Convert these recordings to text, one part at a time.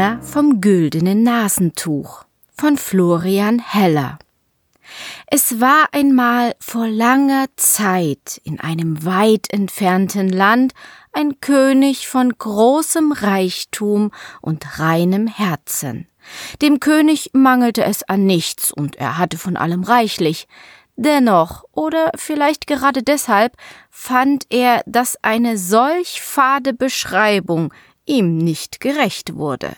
Sänger vom güldenen Nasentuch von Florian Heller. Es war einmal vor langer Zeit in einem weit entfernten Land ein König von großem Reichtum und reinem Herzen. Dem König mangelte es an nichts und er hatte von allem reichlich. Dennoch, oder vielleicht gerade deshalb, fand er, dass eine solch fade Beschreibung ihm nicht gerecht wurde.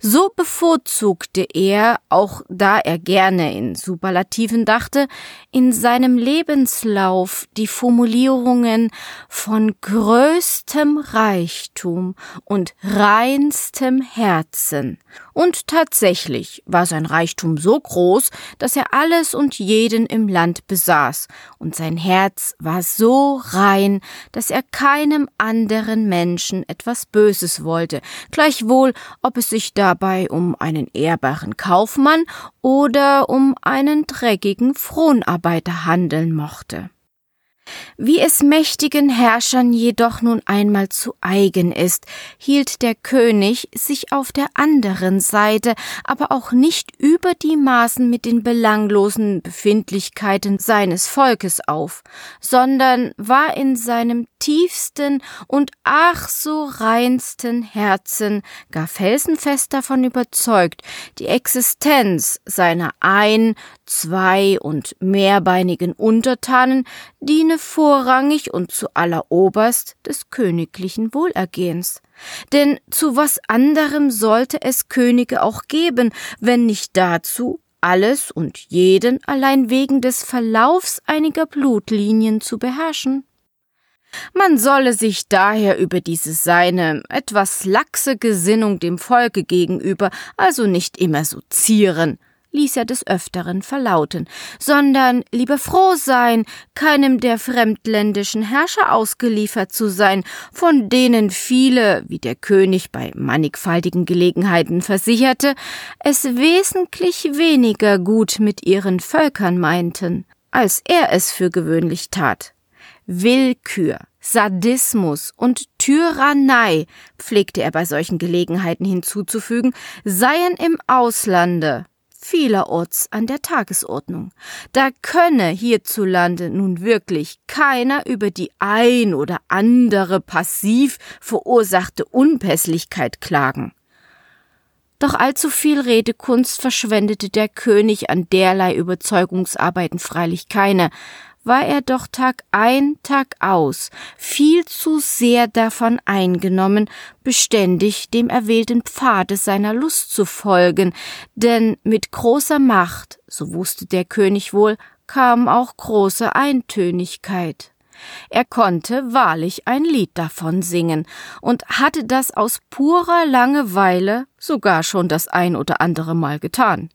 So bevorzugte er, auch da er gerne in Superlativen dachte, in seinem Lebenslauf die Formulierungen von größtem Reichtum und reinstem Herzen. Und tatsächlich war sein Reichtum so groß, dass er alles und jeden im Land besaß, und sein Herz war so rein, dass er keinem anderen Menschen etwas Böses wollte, gleichwohl ob es sich dabei um einen ehrbaren Kaufmann oder um einen dreckigen Fronarbeiter handeln mochte. Wie es mächtigen Herrschern jedoch nun einmal zu eigen ist, hielt der König sich auf der anderen Seite aber auch nicht über die Maßen mit den belanglosen Befindlichkeiten seines Volkes auf, sondern war in seinem tiefsten und ach so reinsten Herzen gar felsenfest davon überzeugt, die Existenz seiner ein-, zwei- und mehrbeinigen Untertanen diene vorrangig und zu alleroberst des königlichen Wohlergehens. Denn zu was anderem sollte es Könige auch geben, wenn nicht dazu, alles und jeden allein wegen des Verlaufs einiger Blutlinien zu beherrschen? Man solle sich daher über diese seine etwas laxe Gesinnung dem Volke gegenüber also nicht immer so zieren, ließ er des Öfteren verlauten, sondern lieber froh sein, keinem der fremdländischen Herrscher ausgeliefert zu sein, von denen viele, wie der König bei mannigfaltigen Gelegenheiten versicherte, es wesentlich weniger gut mit ihren Völkern meinten, als er es für gewöhnlich tat. Willkür, Sadismus und Tyrannei, pflegte er bei solchen Gelegenheiten hinzuzufügen, seien im Auslande vielerorts an der Tagesordnung. Da könne hierzulande nun wirklich keiner über die ein oder andere passiv verursachte Unpässlichkeit klagen. Doch allzu viel Redekunst verschwendete der König an derlei Überzeugungsarbeiten freilich keine, war er doch Tag ein, Tag aus viel zu sehr davon eingenommen, beständig dem erwählten Pfade seiner Lust zu folgen, denn mit großer Macht, so wusste der König wohl, kam auch große Eintönigkeit. Er konnte wahrlich ein Lied davon singen und hatte das aus purer Langeweile sogar schon das ein oder andere Mal getan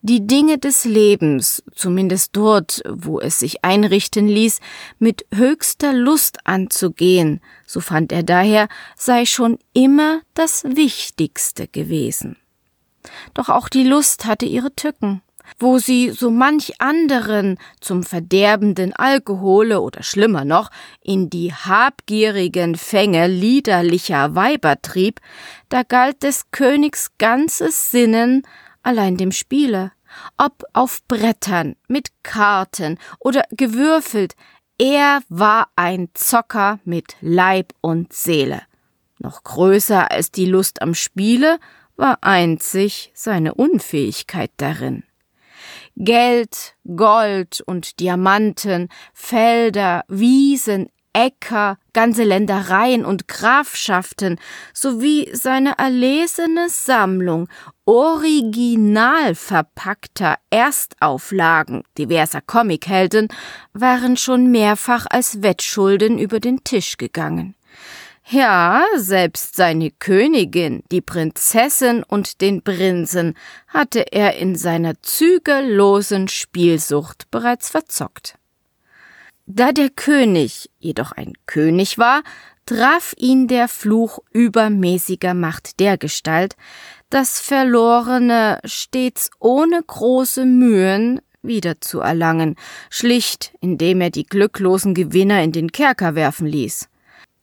die Dinge des Lebens, zumindest dort, wo es sich einrichten ließ, mit höchster Lust anzugehen, so fand er daher, sei schon immer das Wichtigste gewesen. Doch auch die Lust hatte ihre Tücken wo sie so manch anderen zum verderbenden Alkohole oder schlimmer noch in die habgierigen Fänge liederlicher Weiber trieb, da galt des Königs ganzes Sinnen allein dem Spiele, ob auf Brettern, mit Karten oder gewürfelt, er war ein Zocker mit Leib und Seele. Noch größer als die Lust am Spiele war einzig seine Unfähigkeit darin. Geld, Gold und Diamanten, Felder, Wiesen, Äcker, ganze Ländereien und Grafschaften sowie seine erlesene Sammlung original verpackter Erstauflagen diverser Comichelden waren schon mehrfach als Wettschulden über den Tisch gegangen. Ja, selbst seine Königin, die Prinzessin und den Prinzen hatte er in seiner zügellosen Spielsucht bereits verzockt. Da der König jedoch ein König war, traf ihn der Fluch übermäßiger Macht dergestalt, das Verlorene stets ohne große Mühen wiederzuerlangen, schlicht indem er die glücklosen Gewinner in den Kerker werfen ließ.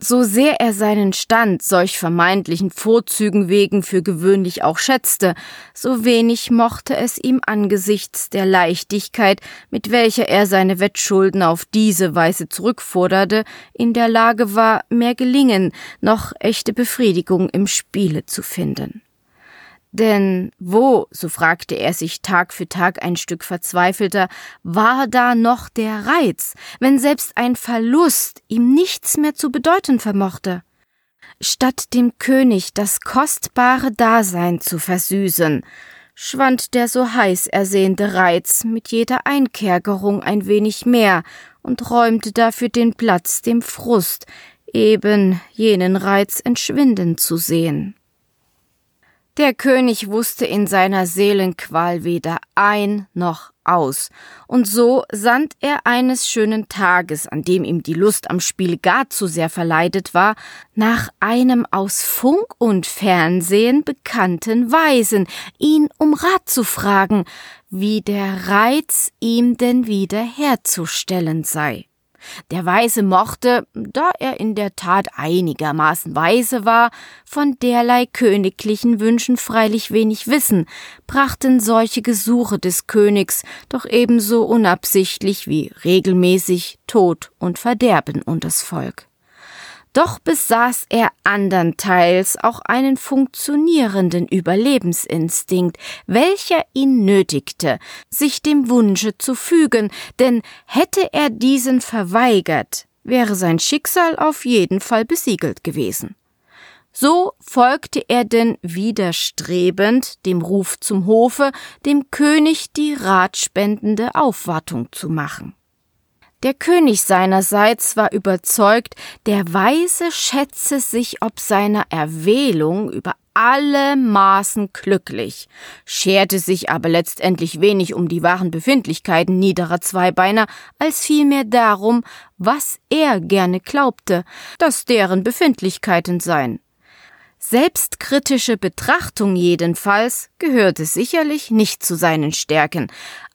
So sehr er seinen Stand solch vermeintlichen Vorzügen wegen für gewöhnlich auch schätzte, so wenig mochte es ihm angesichts der Leichtigkeit, mit welcher er seine Wettschulden auf diese Weise zurückforderte, in der Lage war, mehr gelingen, noch echte Befriedigung im Spiele zu finden. Denn wo, so fragte er sich Tag für Tag ein Stück verzweifelter, war da noch der Reiz, wenn selbst ein Verlust ihm nichts mehr zu bedeuten vermochte? Statt dem König das kostbare Dasein zu versüßen, schwand der so heiß ersehnte Reiz mit jeder Einkerkerung ein wenig mehr und räumte dafür den Platz dem Frust, eben jenen Reiz entschwinden zu sehen. Der König wusste in seiner Seelenqual weder ein noch aus, und so sandt er eines schönen Tages, an dem ihm die Lust am Spiel gar zu sehr verleidet war, nach einem aus Funk und Fernsehen bekannten Weisen, ihn um Rat zu fragen, wie der Reiz ihm denn wieder herzustellen sei. Der Weise mochte, da er in der Tat einigermaßen weise war, von derlei königlichen Wünschen freilich wenig wissen, brachten solche Gesuche des Königs doch ebenso unabsichtlich wie regelmäßig Tod und Verderben unters Volk. Doch besaß er andernteils auch einen funktionierenden Überlebensinstinkt, welcher ihn nötigte, sich dem Wunsche zu fügen, denn hätte er diesen verweigert, wäre sein Schicksal auf jeden Fall besiegelt gewesen. So folgte er denn widerstrebend dem Ruf zum Hofe, dem König die ratspendende Aufwartung zu machen. Der König seinerseits war überzeugt, der Weise schätze sich ob seiner Erwählung über alle Maßen glücklich, scherte sich aber letztendlich wenig um die wahren Befindlichkeiten niederer Zweibeiner, als vielmehr darum, was er gerne glaubte, dass deren Befindlichkeiten seien. Selbstkritische Betrachtung jedenfalls gehörte sicherlich nicht zu seinen Stärken,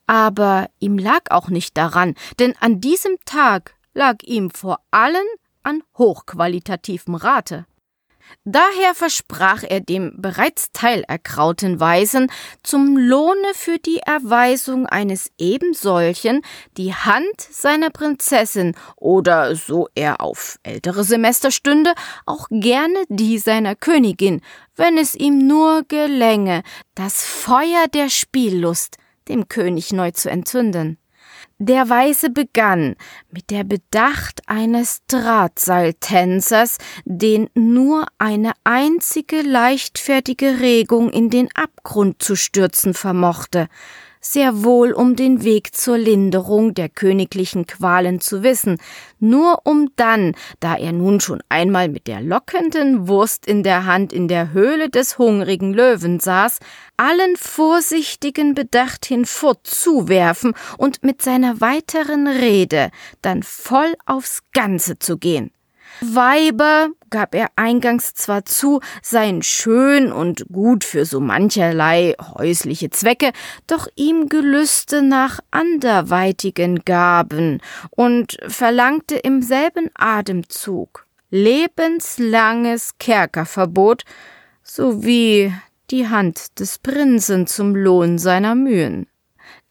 aber ihm lag auch nicht daran, denn an diesem Tag lag ihm vor allen an hochqualitativem Rate. Daher versprach er dem bereits teilerkrauten Weisen zum Lohne für die Erweisung eines ebensolchen die Hand seiner Prinzessin oder, so er auf ältere Semester stünde, auch gerne die seiner Königin, wenn es ihm nur gelänge, das Feuer der Spiellust dem König neu zu entzünden. Der Weise begann mit der Bedacht eines Drahtseiltänzers, den nur eine einzige leichtfertige Regung in den Abgrund zu stürzen vermochte, sehr wohl um den Weg zur Linderung der königlichen Qualen zu wissen, nur um dann, da er nun schon einmal mit der lockenden Wurst in der Hand in der Höhle des hungrigen Löwen saß, allen vorsichtigen Bedacht hinfortzuwerfen und mit seiner weiteren Rede dann voll aufs Ganze zu gehen. Weiber, gab er eingangs zwar zu, seien schön und gut für so mancherlei häusliche Zwecke, doch ihm gelüste nach anderweitigen Gaben und verlangte im selben Atemzug lebenslanges Kerkerverbot sowie die Hand des Prinzen zum Lohn seiner Mühen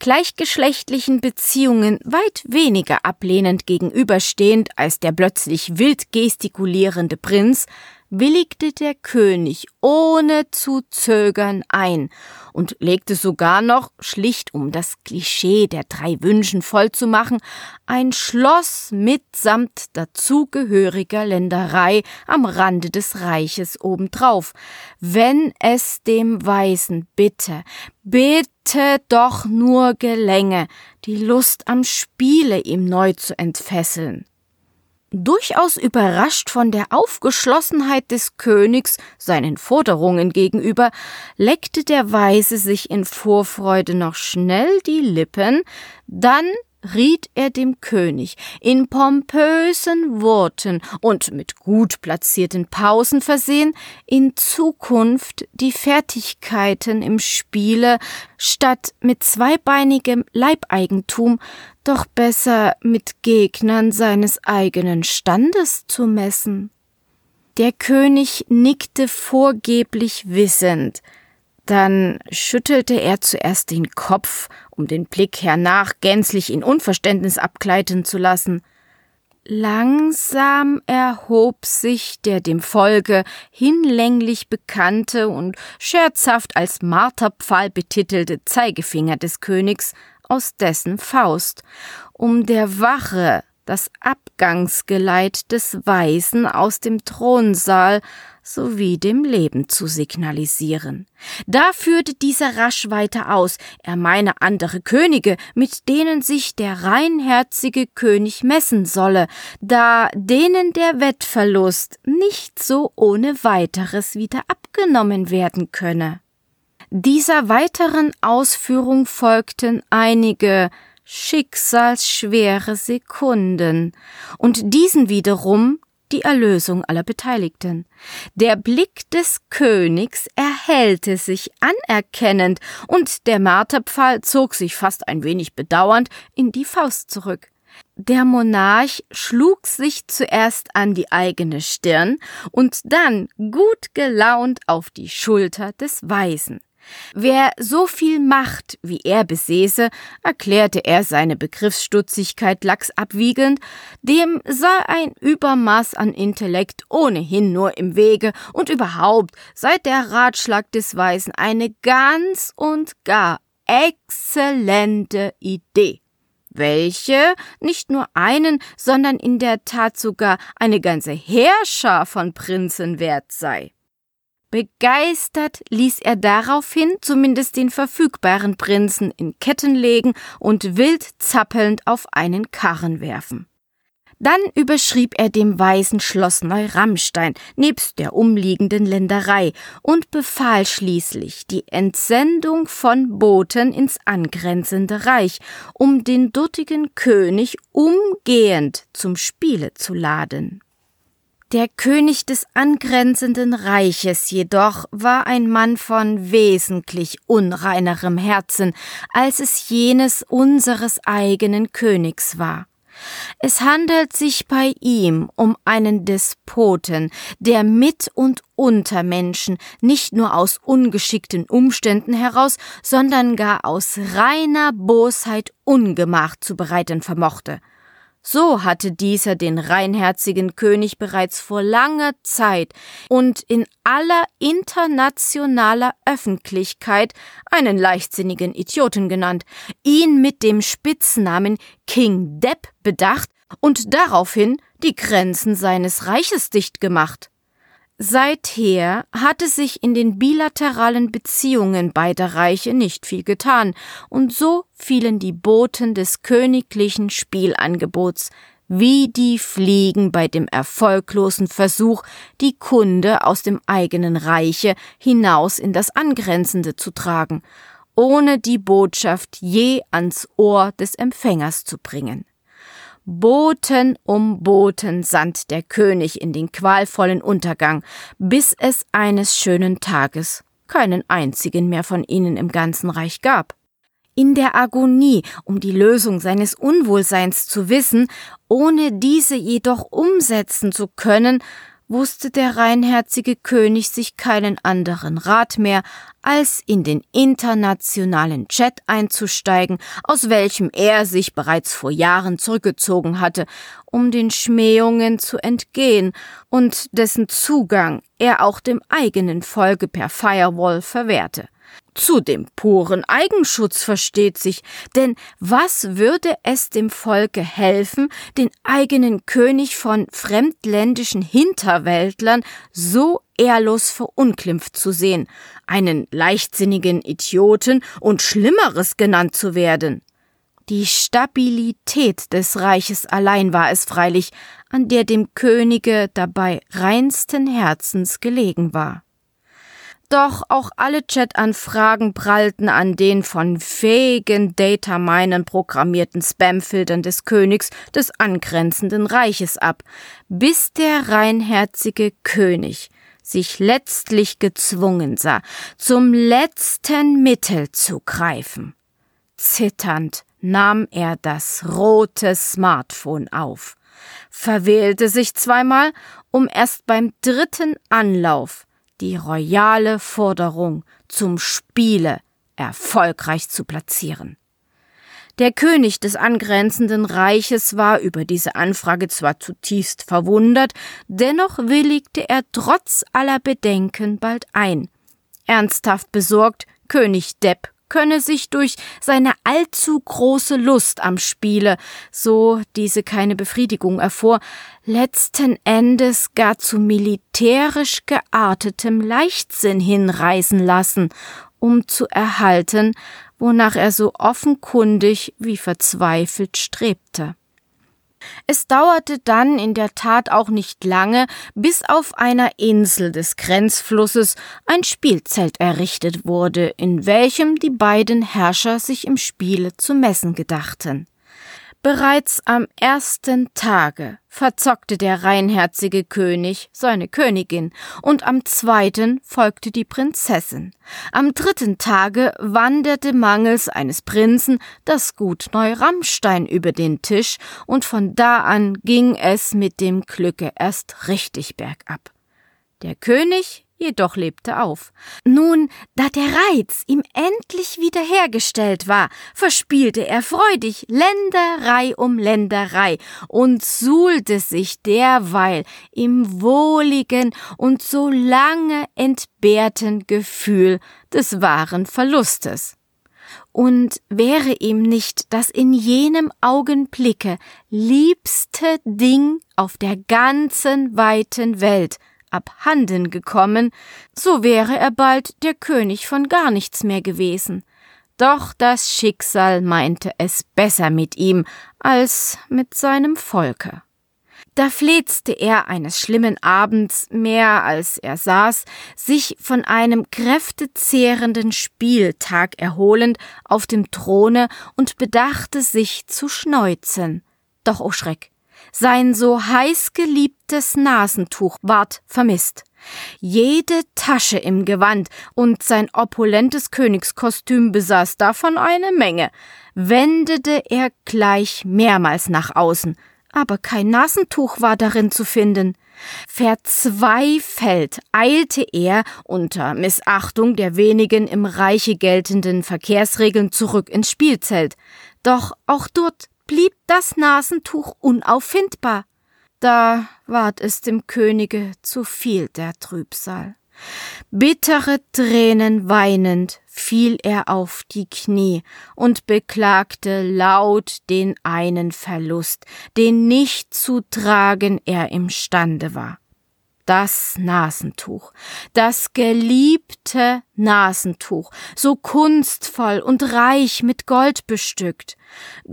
gleichgeschlechtlichen Beziehungen weit weniger ablehnend gegenüberstehend als der plötzlich wild gestikulierende Prinz, willigte der König ohne zu zögern ein und legte sogar noch, schlicht um das Klischee der drei Wünschen vollzumachen, ein Schloss mitsamt dazugehöriger Länderei am Rande des Reiches obendrauf, wenn es dem Weisen bitte, bitte doch nur gelänge, die Lust am Spiele ihm neu zu entfesseln. Durchaus überrascht von der Aufgeschlossenheit des Königs seinen Forderungen gegenüber, leckte der Weise sich in Vorfreude noch schnell die Lippen, dann riet er dem König in pompösen Worten und mit gut platzierten Pausen versehen, in Zukunft die Fertigkeiten im Spiele statt mit zweibeinigem Leibeigentum doch besser mit Gegnern seines eigenen Standes zu messen. Der König nickte vorgeblich wissend, dann schüttelte er zuerst den Kopf, um den Blick hernach gänzlich in Unverständnis abgleiten zu lassen. Langsam erhob sich der dem Volke hinlänglich bekannte und scherzhaft als Marterpfahl betitelte Zeigefinger des Königs aus dessen Faust, um der Wache das Abgangsgeleit des Weisen aus dem Thronsaal sowie dem Leben zu signalisieren. Da führte dieser rasch weiter aus, er meine andere Könige, mit denen sich der reinherzige König messen solle, da denen der Wettverlust nicht so ohne weiteres wieder abgenommen werden könne. Dieser weiteren Ausführung folgten einige schicksalsschwere Sekunden, und diesen wiederum die Erlösung aller Beteiligten. Der Blick des Königs erhellte sich anerkennend, und der Marterpfahl zog sich fast ein wenig bedauernd in die Faust zurück. Der Monarch schlug sich zuerst an die eigene Stirn und dann gut gelaunt auf die Schulter des Weisen. Wer so viel Macht wie er besäße, erklärte er seine Begriffsstutzigkeit lax abwiegend, dem sei ein Übermaß an Intellekt ohnehin nur im Wege und überhaupt sei der Ratschlag des Weisen eine ganz und gar exzellente Idee welche nicht nur einen, sondern in der Tat sogar eine ganze Heerschar von Prinzen wert sei. Begeistert ließ er daraufhin zumindest den verfügbaren Prinzen in Ketten legen und wild zappelnd auf einen Karren werfen. Dann überschrieb er dem Weisen Schloss Neu-Rammstein nebst der umliegenden Länderei und befahl schließlich die Entsendung von Boten ins angrenzende Reich, um den dortigen König umgehend zum Spiele zu laden. Der König des angrenzenden Reiches jedoch war ein Mann von wesentlich unreinerem Herzen, als es jenes unseres eigenen Königs war. Es handelt sich bei ihm um einen Despoten, der mit und unter Menschen nicht nur aus ungeschickten Umständen heraus, sondern gar aus reiner Bosheit Ungemach zu bereiten vermochte. So hatte dieser den reinherzigen König bereits vor langer Zeit und in aller internationaler Öffentlichkeit einen leichtsinnigen Idioten genannt, ihn mit dem Spitznamen King Depp bedacht und daraufhin die Grenzen seines Reiches dicht gemacht. Seither hatte sich in den bilateralen Beziehungen beider Reiche nicht viel getan, und so fielen die Boten des königlichen Spielangebots wie die Fliegen bei dem erfolglosen Versuch, die Kunde aus dem eigenen Reiche hinaus in das angrenzende zu tragen, ohne die Botschaft je ans Ohr des Empfängers zu bringen. Boten um Boten sandt der König in den qualvollen Untergang, bis es eines schönen Tages keinen einzigen mehr von ihnen im ganzen Reich gab. In der Agonie, um die Lösung seines Unwohlseins zu wissen, ohne diese jedoch umsetzen zu können, wusste der reinherzige König sich keinen anderen Rat mehr, als in den internationalen Chat einzusteigen, aus welchem er sich bereits vor Jahren zurückgezogen hatte, um den Schmähungen zu entgehen und dessen Zugang er auch dem eigenen Volke per Firewall verwehrte. Zu dem puren Eigenschutz versteht sich, denn was würde es dem Volke helfen, den eigenen König von fremdländischen Hinterwäldlern so ehrlos verunglimpft zu sehen, einen leichtsinnigen Idioten und Schlimmeres genannt zu werden? Die Stabilität des Reiches allein war es freilich, an der dem Könige dabei reinsten Herzens gelegen war. Doch auch alle Chat-Anfragen prallten an den von fähigen Dataminern programmierten Spamfiltern des Königs des angrenzenden Reiches ab, bis der reinherzige König sich letztlich gezwungen sah, zum letzten Mittel zu greifen. Zitternd nahm er das rote Smartphone auf verwählte sich zweimal, um erst beim dritten Anlauf die royale Forderung zum Spiele erfolgreich zu platzieren. Der König des angrenzenden Reiches war über diese Anfrage zwar zutiefst verwundert, dennoch willigte er trotz aller Bedenken bald ein. Ernsthaft besorgt, König Depp könne sich durch seine allzu große Lust am Spiele, so diese keine Befriedigung erfuhr, letzten Endes gar zu militärisch geartetem Leichtsinn hinreißen lassen, um zu erhalten, wonach er so offenkundig wie verzweifelt strebte. Es dauerte dann in der Tat auch nicht lange, bis auf einer Insel des Grenzflusses ein Spielzelt errichtet wurde, in welchem die beiden Herrscher sich im Spiele zu messen gedachten. Bereits am ersten Tage verzockte der reinherzige König seine Königin, und am zweiten folgte die Prinzessin. Am dritten Tage wanderte mangels eines Prinzen das Gut Neuramstein über den Tisch, und von da an ging es mit dem Glücke erst richtig bergab. Der König jedoch lebte auf. Nun, da der Reiz ihm endlich wiederhergestellt war, verspielte er freudig Länderei um Länderei und suhlte sich derweil im wohligen und so lange entbehrten Gefühl des wahren Verlustes. Und wäre ihm nicht das in jenem Augenblicke liebste Ding auf der ganzen weiten Welt abhanden gekommen, so wäre er bald der König von gar nichts mehr gewesen. Doch das Schicksal meinte es besser mit ihm als mit seinem Volke. Da fletzte er eines schlimmen Abends mehr als er saß, sich von einem kräftezehrenden Spieltag erholend auf dem Throne und bedachte sich zu schneuzen. Doch, o oh Schreck, sein so heiß geliebtes Nasentuch ward vermisst. Jede Tasche im Gewand und sein opulentes Königskostüm besaß davon eine Menge. Wendete er gleich mehrmals nach außen, aber kein Nasentuch war darin zu finden. Verzweifelt eilte er unter Missachtung der wenigen im Reiche geltenden Verkehrsregeln zurück ins Spielzelt. Doch auch dort blieb das Nasentuch unauffindbar. Da ward es dem Könige zu viel der Trübsal. Bittere Tränen weinend fiel er auf die Knie und beklagte laut den einen Verlust, den nicht zu tragen er imstande war das Nasentuch, das geliebte Nasentuch, so kunstvoll und reich mit Gold bestückt.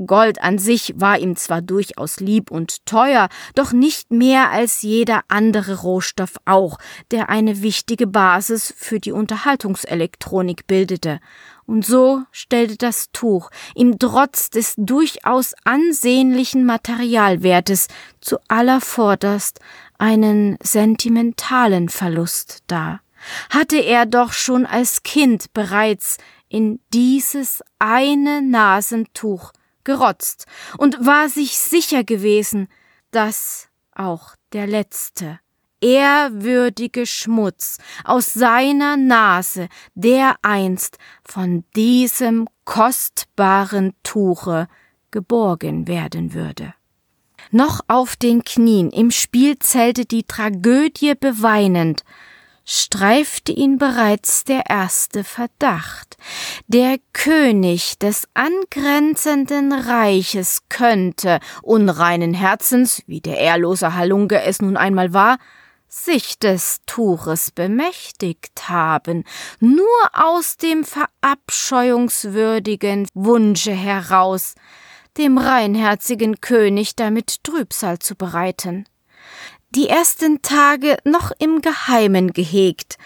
Gold an sich war ihm zwar durchaus lieb und teuer, doch nicht mehr als jeder andere Rohstoff auch, der eine wichtige Basis für die Unterhaltungselektronik bildete. Und so stellte das Tuch ihm trotz des durchaus ansehnlichen Materialwertes zu allervorderst einen sentimentalen Verlust dar. Hatte er doch schon als Kind bereits in dieses eine Nasentuch gerotzt und war sich sicher gewesen, dass auch der letzte ehrwürdige Schmutz aus seiner Nase dereinst von diesem kostbaren Tuche geborgen werden würde noch auf den Knien. Im Spielzelte die Tragödie beweinend, streifte ihn bereits der erste Verdacht. Der König des angrenzenden Reiches könnte, unreinen Herzens, wie der ehrlose Halunke es nun einmal war, sich des Tuches bemächtigt haben, nur aus dem verabscheuungswürdigen Wunsche heraus, dem reinherzigen König damit Trübsal zu bereiten. Die ersten Tage noch im Geheimen gehegt,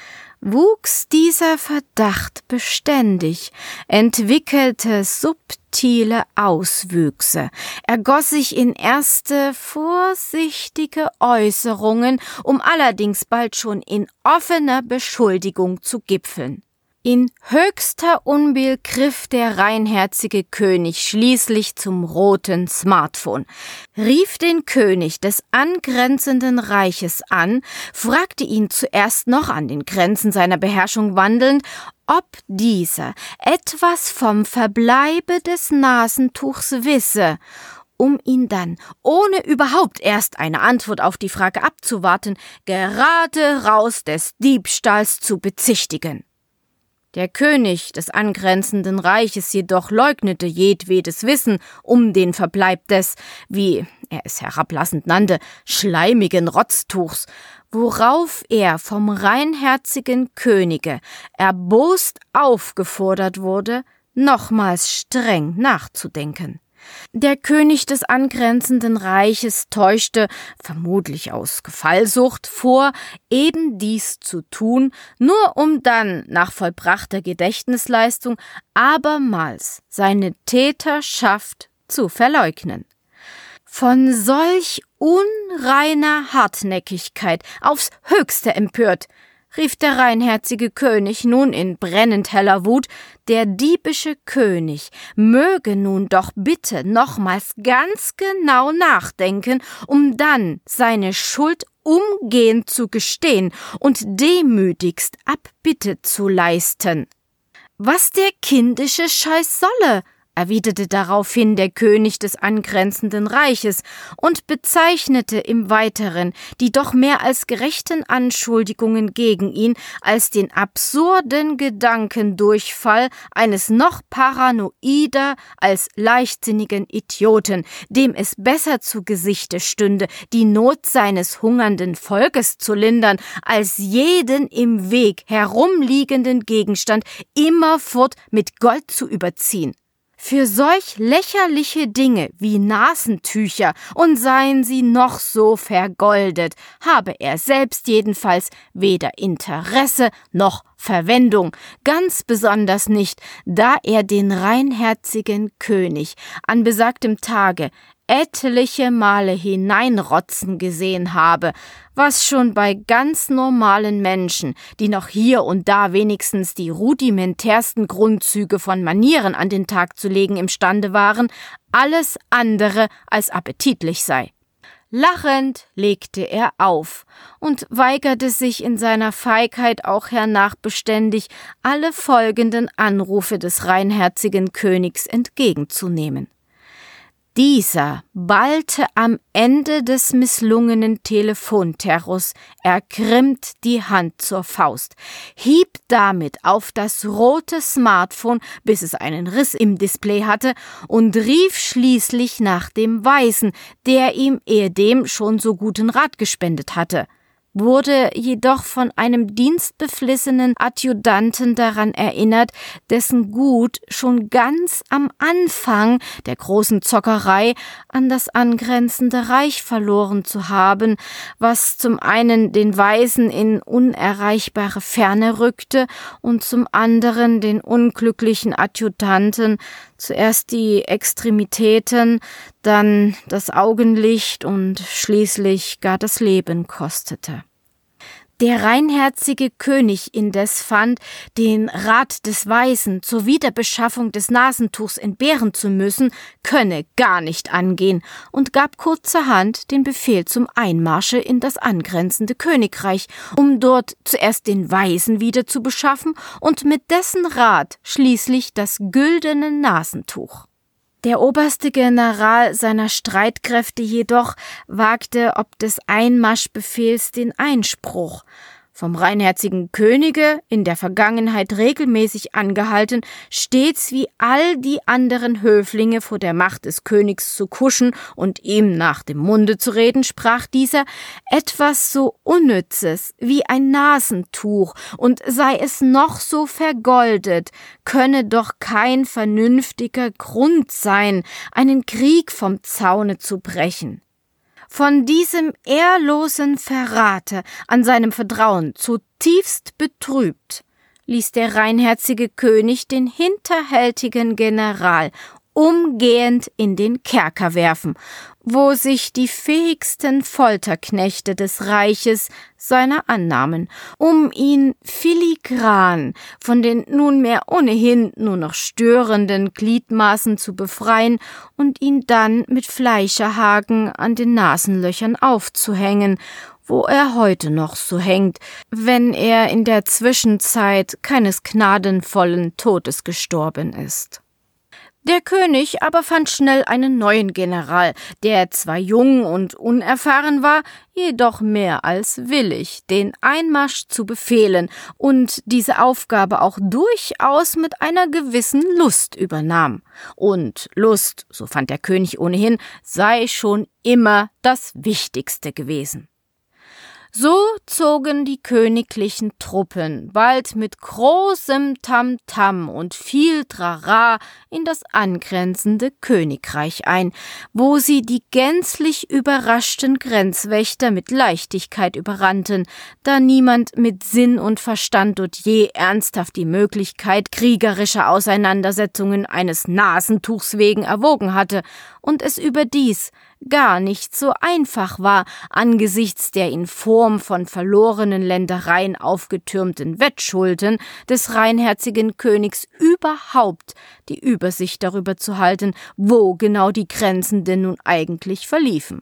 wuchs dieser Verdacht beständig, entwickelte subtile Auswüchse, ergoss sich in erste vorsichtige Äußerungen, um allerdings bald schon in offener Beschuldigung zu gipfeln. In höchster Unbill griff der reinherzige König schließlich zum roten Smartphone, rief den König des angrenzenden Reiches an, fragte ihn zuerst noch an den Grenzen seiner Beherrschung wandelnd, ob dieser etwas vom Verbleibe des Nasentuchs wisse, um ihn dann, ohne überhaupt erst eine Antwort auf die Frage abzuwarten, gerade raus des Diebstahls zu bezichtigen. Der König des angrenzenden Reiches jedoch leugnete jedwedes Wissen um den Verbleib des, wie er es herablassend nannte, schleimigen Rotztuchs, worauf er vom reinherzigen Könige erbost aufgefordert wurde, nochmals streng nachzudenken. Der König des angrenzenden Reiches täuschte, vermutlich aus Gefallsucht, vor, eben dies zu tun, nur um dann nach vollbrachter Gedächtnisleistung abermals seine Täterschaft zu verleugnen. Von solch unreiner Hartnäckigkeit aufs höchste empört, rief der reinherzige König nun in brennend heller Wut, der diebische König möge nun doch bitte nochmals ganz genau nachdenken, um dann seine Schuld umgehend zu gestehen und demütigst Abbitte zu leisten. Was der kindische Scheiß solle, erwiderte daraufhin der König des angrenzenden Reiches und bezeichnete im Weiteren die doch mehr als gerechten Anschuldigungen gegen ihn als den absurden Gedankendurchfall eines noch paranoider als leichtsinnigen Idioten, dem es besser zu Gesichte stünde, die Not seines hungernden Volkes zu lindern, als jeden im Weg herumliegenden Gegenstand immerfort mit Gold zu überziehen. Für solch lächerliche Dinge wie Nasentücher und seien sie noch so vergoldet, habe er selbst jedenfalls weder Interesse noch Verwendung, ganz besonders nicht, da er den reinherzigen König an besagtem Tage etliche Male hineinrotzen gesehen habe, was schon bei ganz normalen Menschen, die noch hier und da wenigstens die rudimentärsten Grundzüge von Manieren an den Tag zu legen imstande waren, alles andere als appetitlich sei. Lachend legte er auf und weigerte sich in seiner Feigheit auch hernach beständig, alle folgenden Anrufe des reinherzigen Königs entgegenzunehmen. Dieser ballte am Ende des misslungenen Telefonterrors ergrimmt die Hand zur Faust, hieb damit auf das rote Smartphone, bis es einen Riss im Display hatte, und rief schließlich nach dem Weisen, der ihm ehedem schon so guten Rat gespendet hatte wurde jedoch von einem dienstbeflissenen Adjutanten daran erinnert, dessen Gut schon ganz am Anfang der großen Zockerei an das angrenzende Reich verloren zu haben, was zum einen den Weisen in unerreichbare Ferne rückte und zum anderen den unglücklichen Adjutanten zuerst die Extremitäten, dann das Augenlicht und schließlich gar das Leben kostete. Der reinherzige König indes fand, den Rat des Weisen zur Wiederbeschaffung des Nasentuchs entbehren zu müssen, könne gar nicht angehen und gab kurzerhand den Befehl zum Einmarsche in das angrenzende Königreich, um dort zuerst den Weisen wieder zu beschaffen und mit dessen Rat schließlich das güldene Nasentuch. Der oberste General seiner Streitkräfte jedoch wagte ob des Einmarschbefehls den Einspruch, vom reinherzigen Könige in der Vergangenheit regelmäßig angehalten, stets wie all die anderen Höflinge vor der Macht des Königs zu kuschen und ihm nach dem Munde zu reden, sprach dieser etwas so Unnützes wie ein Nasentuch, und sei es noch so vergoldet, könne doch kein vernünftiger Grund sein, einen Krieg vom Zaune zu brechen. Von diesem ehrlosen Verrate an seinem Vertrauen zutiefst betrübt, ließ der reinherzige König den hinterhältigen General umgehend in den Kerker werfen, wo sich die fähigsten Folterknechte des Reiches seiner annahmen, um ihn filigran von den nunmehr ohnehin nur noch störenden Gliedmaßen zu befreien und ihn dann mit Fleischerhaken an den Nasenlöchern aufzuhängen, wo er heute noch so hängt, wenn er in der Zwischenzeit keines gnadenvollen Todes gestorben ist. Der König aber fand schnell einen neuen General, der zwar jung und unerfahren war, jedoch mehr als willig, den Einmarsch zu befehlen und diese Aufgabe auch durchaus mit einer gewissen Lust übernahm. Und Lust, so fand der König ohnehin, sei schon immer das Wichtigste gewesen. So zogen die königlichen Truppen bald mit großem Tamtam -Tam und viel Trara in das angrenzende Königreich ein, wo sie die gänzlich überraschten Grenzwächter mit Leichtigkeit überrannten, da niemand mit Sinn und Verstand dort je ernsthaft die Möglichkeit kriegerischer Auseinandersetzungen eines Nasentuchs wegen erwogen hatte und es überdies gar nicht so einfach war, angesichts der in Form von verlorenen Ländereien aufgetürmten Wettschulden des reinherzigen Königs überhaupt die Übersicht darüber zu halten, wo genau die Grenzen denn nun eigentlich verliefen.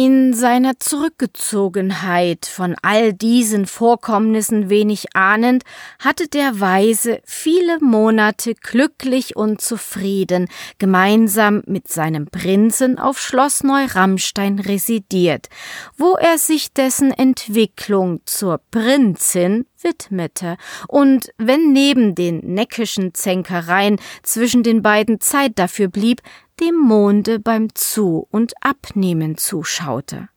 In seiner Zurückgezogenheit von all diesen Vorkommnissen wenig ahnend, hatte der Weise viele Monate glücklich und zufrieden gemeinsam mit seinem Prinzen auf Schloss Neuramstein residiert, wo er sich dessen Entwicklung zur Prinzin widmete, und wenn neben den neckischen Zänkereien zwischen den beiden Zeit dafür blieb, dem Monde beim Zu- und Abnehmen zuschaute.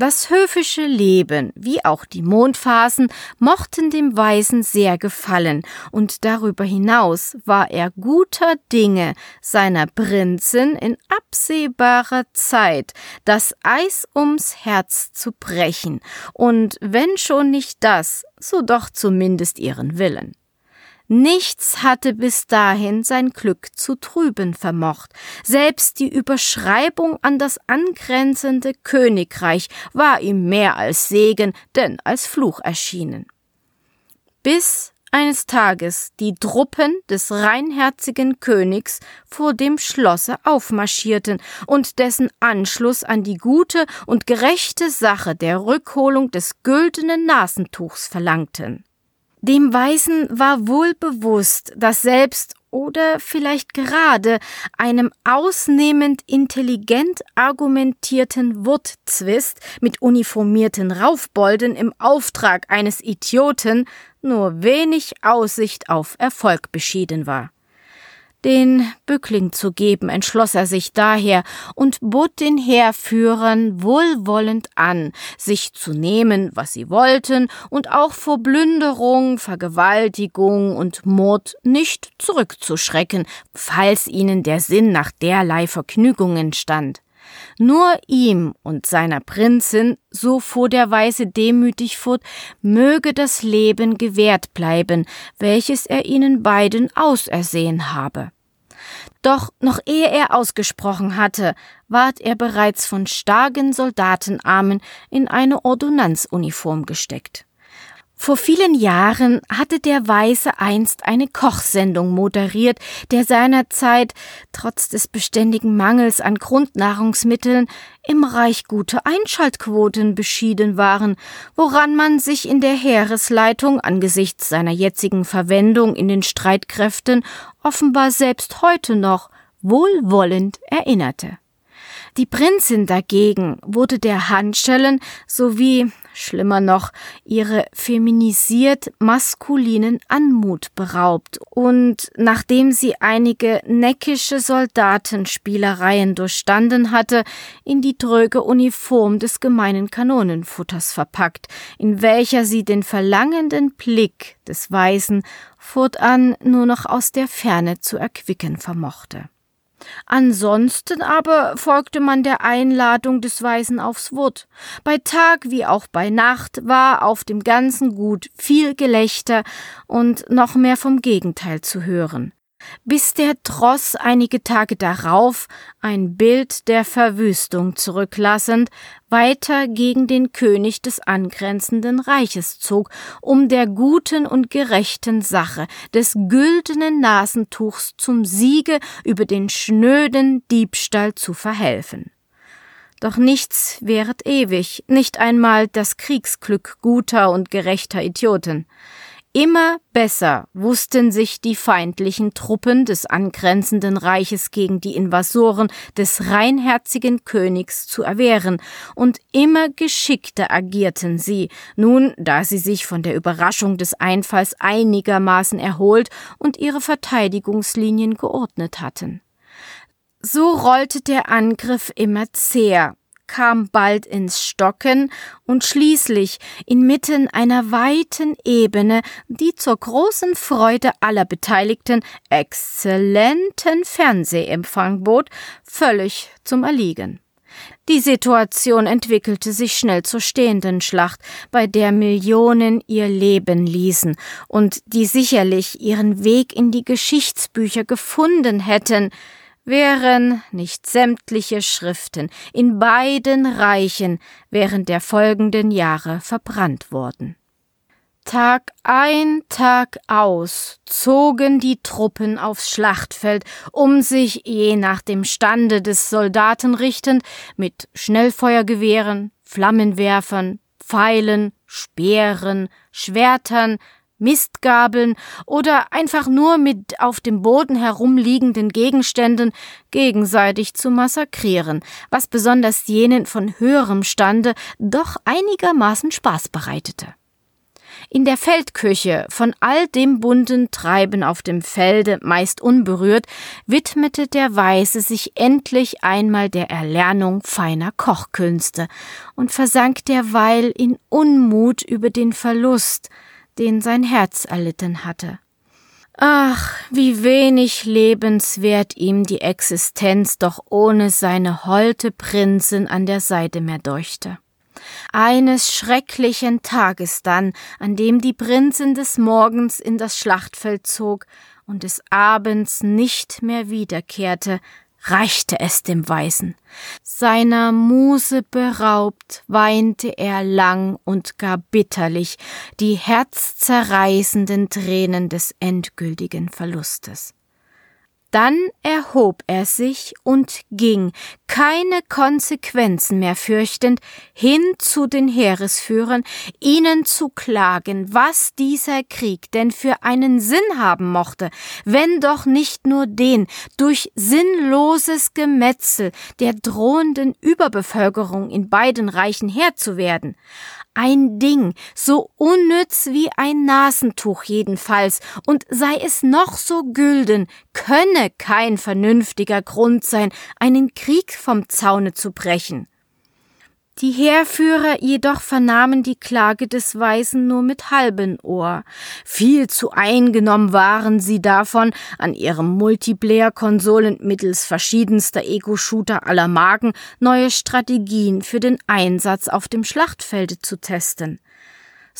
Das höfische Leben wie auch die Mondphasen mochten dem Weisen sehr gefallen, und darüber hinaus war er guter Dinge, seiner Prinzin in absehbarer Zeit das Eis ums Herz zu brechen, und wenn schon nicht das, so doch zumindest ihren Willen. Nichts hatte bis dahin sein Glück zu trüben vermocht. Selbst die Überschreibung an das angrenzende Königreich war ihm mehr als Segen denn als Fluch erschienen. Bis eines Tages die Truppen des reinherzigen Königs vor dem Schlosse aufmarschierten und dessen Anschluss an die gute und gerechte Sache der Rückholung des güldenen Nasentuchs verlangten. Dem Weisen war wohl bewusst, dass selbst oder vielleicht gerade einem ausnehmend intelligent argumentierten Wortzwist mit uniformierten Raufbolden im Auftrag eines Idioten nur wenig Aussicht auf Erfolg beschieden war. Den Bückling zu geben, entschloss er sich daher und bot den Heerführern wohlwollend an, sich zu nehmen, was sie wollten, und auch vor Plünderung, Vergewaltigung und Mord nicht zurückzuschrecken, falls ihnen der Sinn nach derlei Vergnügungen stand. Nur ihm und seiner Prinzin, so fuhr der Weise demütig fort, möge das Leben gewährt bleiben, welches er ihnen beiden ausersehen habe. Doch noch ehe er ausgesprochen hatte, ward er bereits von starken Soldatenarmen in eine Ordonnanzuniform gesteckt. Vor vielen Jahren hatte der Weise einst eine Kochsendung moderiert, der seinerzeit, trotz des beständigen Mangels an Grundnahrungsmitteln, im Reich gute Einschaltquoten beschieden waren, woran man sich in der Heeresleitung angesichts seiner jetzigen Verwendung in den Streitkräften offenbar selbst heute noch wohlwollend erinnerte. Die Prinzin dagegen wurde der Handschellen sowie, schlimmer noch, ihre feminisiert maskulinen Anmut beraubt und nachdem sie einige neckische Soldatenspielereien durchstanden hatte, in die tröge Uniform des gemeinen Kanonenfutters verpackt, in welcher sie den verlangenden Blick des Weisen fortan nur noch aus der Ferne zu erquicken vermochte. Ansonsten aber folgte man der Einladung des Weisen aufs Wort. Bei Tag wie auch bei Nacht war auf dem ganzen Gut viel Gelächter und noch mehr vom Gegenteil zu hören. Bis der Tross einige Tage darauf, ein Bild der Verwüstung zurücklassend, weiter gegen den König des angrenzenden Reiches zog, um der guten und gerechten Sache des güldenen Nasentuchs zum Siege über den schnöden Diebstahl zu verhelfen. Doch nichts währet ewig, nicht einmal das Kriegsglück guter und gerechter Idioten. Immer besser wussten sich die feindlichen Truppen des angrenzenden Reiches gegen die Invasoren des reinherzigen Königs zu erwehren, und immer geschickter agierten sie, nun da sie sich von der Überraschung des Einfalls einigermaßen erholt und ihre Verteidigungslinien geordnet hatten. So rollte der Angriff immer zäher, kam bald ins Stocken und schließlich inmitten einer weiten Ebene, die zur großen Freude aller Beteiligten exzellenten Fernsehempfang bot, völlig zum Erliegen. Die Situation entwickelte sich schnell zur stehenden Schlacht, bei der Millionen ihr Leben ließen und die sicherlich ihren Weg in die Geschichtsbücher gefunden hätten, wären nicht sämtliche Schriften in beiden Reichen während der folgenden Jahre verbrannt worden. Tag ein, Tag aus zogen die Truppen aufs Schlachtfeld, um sich je nach dem Stande des Soldaten richtend mit Schnellfeuergewehren, Flammenwerfern, Pfeilen, Speeren, Schwertern, Mistgabeln oder einfach nur mit auf dem Boden herumliegenden Gegenständen gegenseitig zu massakrieren, was besonders jenen von höherem Stande doch einigermaßen Spaß bereitete. In der Feldküche, von all dem bunten Treiben auf dem Felde meist unberührt, widmete der Weise sich endlich einmal der Erlernung feiner Kochkünste und versank derweil in Unmut über den Verlust, den sein Herz erlitten hatte. Ach, wie wenig lebenswert ihm die Existenz doch ohne seine holte Prinzin an der Seite mehr deuchte. Eines schrecklichen Tages dann, an dem die Prinzin des Morgens in das Schlachtfeld zog und des Abends nicht mehr wiederkehrte, reichte es dem Weisen. Seiner Muse beraubt, weinte er lang und gar bitterlich die herzzerreißenden Tränen des endgültigen Verlustes. Dann erhob er sich und ging, keine Konsequenzen mehr fürchtend, hin zu den Heeresführern, ihnen zu klagen, was dieser Krieg denn für einen Sinn haben mochte, wenn doch nicht nur den durch sinnloses Gemetzel der drohenden Überbevölkerung in beiden Reichen Herr zu werden ein Ding, so unnütz wie ein Nasentuch jedenfalls, und sei es noch so gülden, könne kein vernünftiger Grund sein, einen Krieg vom Zaune zu brechen. Die Heerführer jedoch vernahmen die Klage des Weisen nur mit halbem Ohr. Viel zu eingenommen waren sie davon, an ihrem Multiplayer-Konsolen mittels verschiedenster Ego-Shooter aller Marken neue Strategien für den Einsatz auf dem Schlachtfelde zu testen.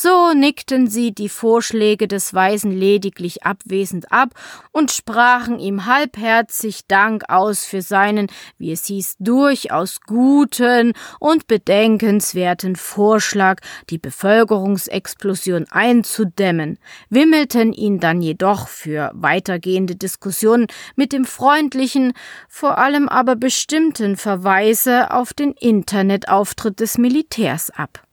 So nickten sie die Vorschläge des Weisen lediglich abwesend ab und sprachen ihm halbherzig Dank aus für seinen, wie es hieß, durchaus guten und bedenkenswerten Vorschlag, die Bevölkerungsexplosion einzudämmen, wimmelten ihn dann jedoch für weitergehende Diskussionen mit dem freundlichen, vor allem aber bestimmten Verweise auf den Internetauftritt des Militärs ab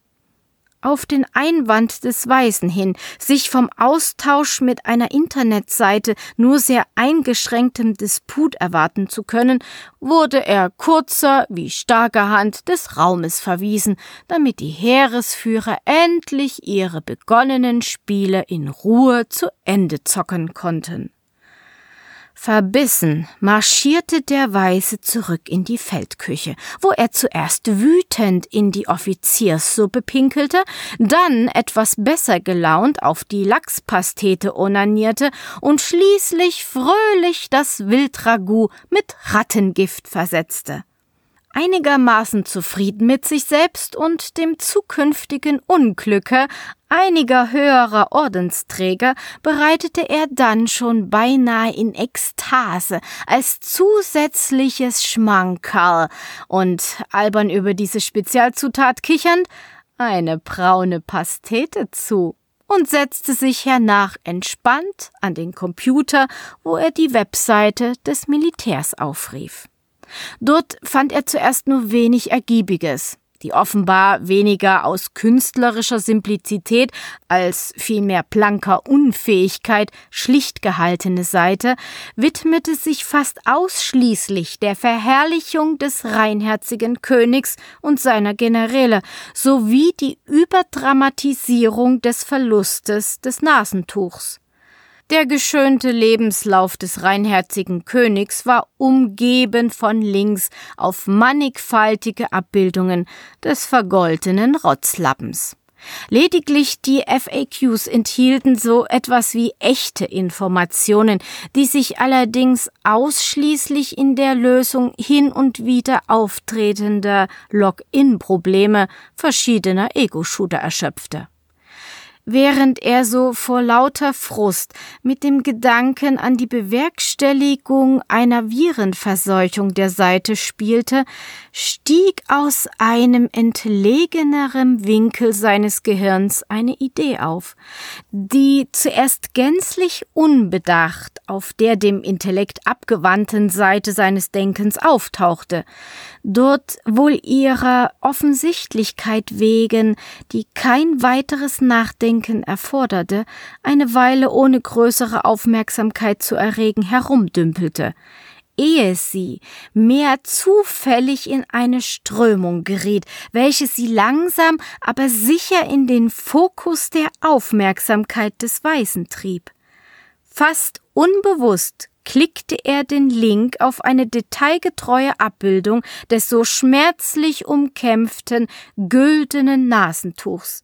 auf den Einwand des Weisen hin, sich vom Austausch mit einer Internetseite nur sehr eingeschränktem Disput erwarten zu können, wurde er kurzer wie starker Hand des Raumes verwiesen, damit die Heeresführer endlich ihre begonnenen Spiele in Ruhe zu Ende zocken konnten. Verbissen marschierte der Weise zurück in die Feldküche, wo er zuerst wütend in die Offizierssuppe pinkelte, dann etwas besser gelaunt auf die Lachspastete onanierte und schließlich fröhlich das Wildragout mit Rattengift versetzte. Einigermaßen zufrieden mit sich selbst und dem zukünftigen Unglücke einiger höherer Ordensträger bereitete er dann schon beinahe in Ekstase als zusätzliches Schmankerl und albern über diese Spezialzutat kichernd eine braune Pastete zu und setzte sich hernach entspannt an den Computer, wo er die Webseite des Militärs aufrief. Dort fand er zuerst nur wenig Ergiebiges. Die offenbar weniger aus künstlerischer Simplizität als vielmehr blanker Unfähigkeit schlicht gehaltene Seite widmete sich fast ausschließlich der Verherrlichung des reinherzigen Königs und seiner Generäle sowie die Überdramatisierung des Verlustes des Nasentuchs. Der geschönte Lebenslauf des reinherzigen Königs war umgeben von Links auf mannigfaltige Abbildungen des vergoltenen Rotzlappens. Lediglich die FAQs enthielten so etwas wie echte Informationen, die sich allerdings ausschließlich in der Lösung hin und wieder auftretender Login-Probleme verschiedener Ego-Shooter erschöpfte während er so vor lauter Frust mit dem Gedanken an die Bewerkstelligung einer Virenverseuchung der Seite spielte, stieg aus einem entlegeneren Winkel seines Gehirns eine Idee auf, die zuerst gänzlich unbedacht auf der dem Intellekt abgewandten Seite seines Denkens auftauchte, dort wohl ihrer Offensichtlichkeit wegen, die kein weiteres Nachdenken erforderte, eine Weile ohne größere Aufmerksamkeit zu erregen herumdümpelte, ehe sie mehr zufällig in eine Strömung geriet, welche sie langsam, aber sicher in den Fokus der Aufmerksamkeit des Weisen trieb. Fast unbewusst klickte er den Link auf eine detailgetreue Abbildung des so schmerzlich umkämpften güldenen Nasentuchs.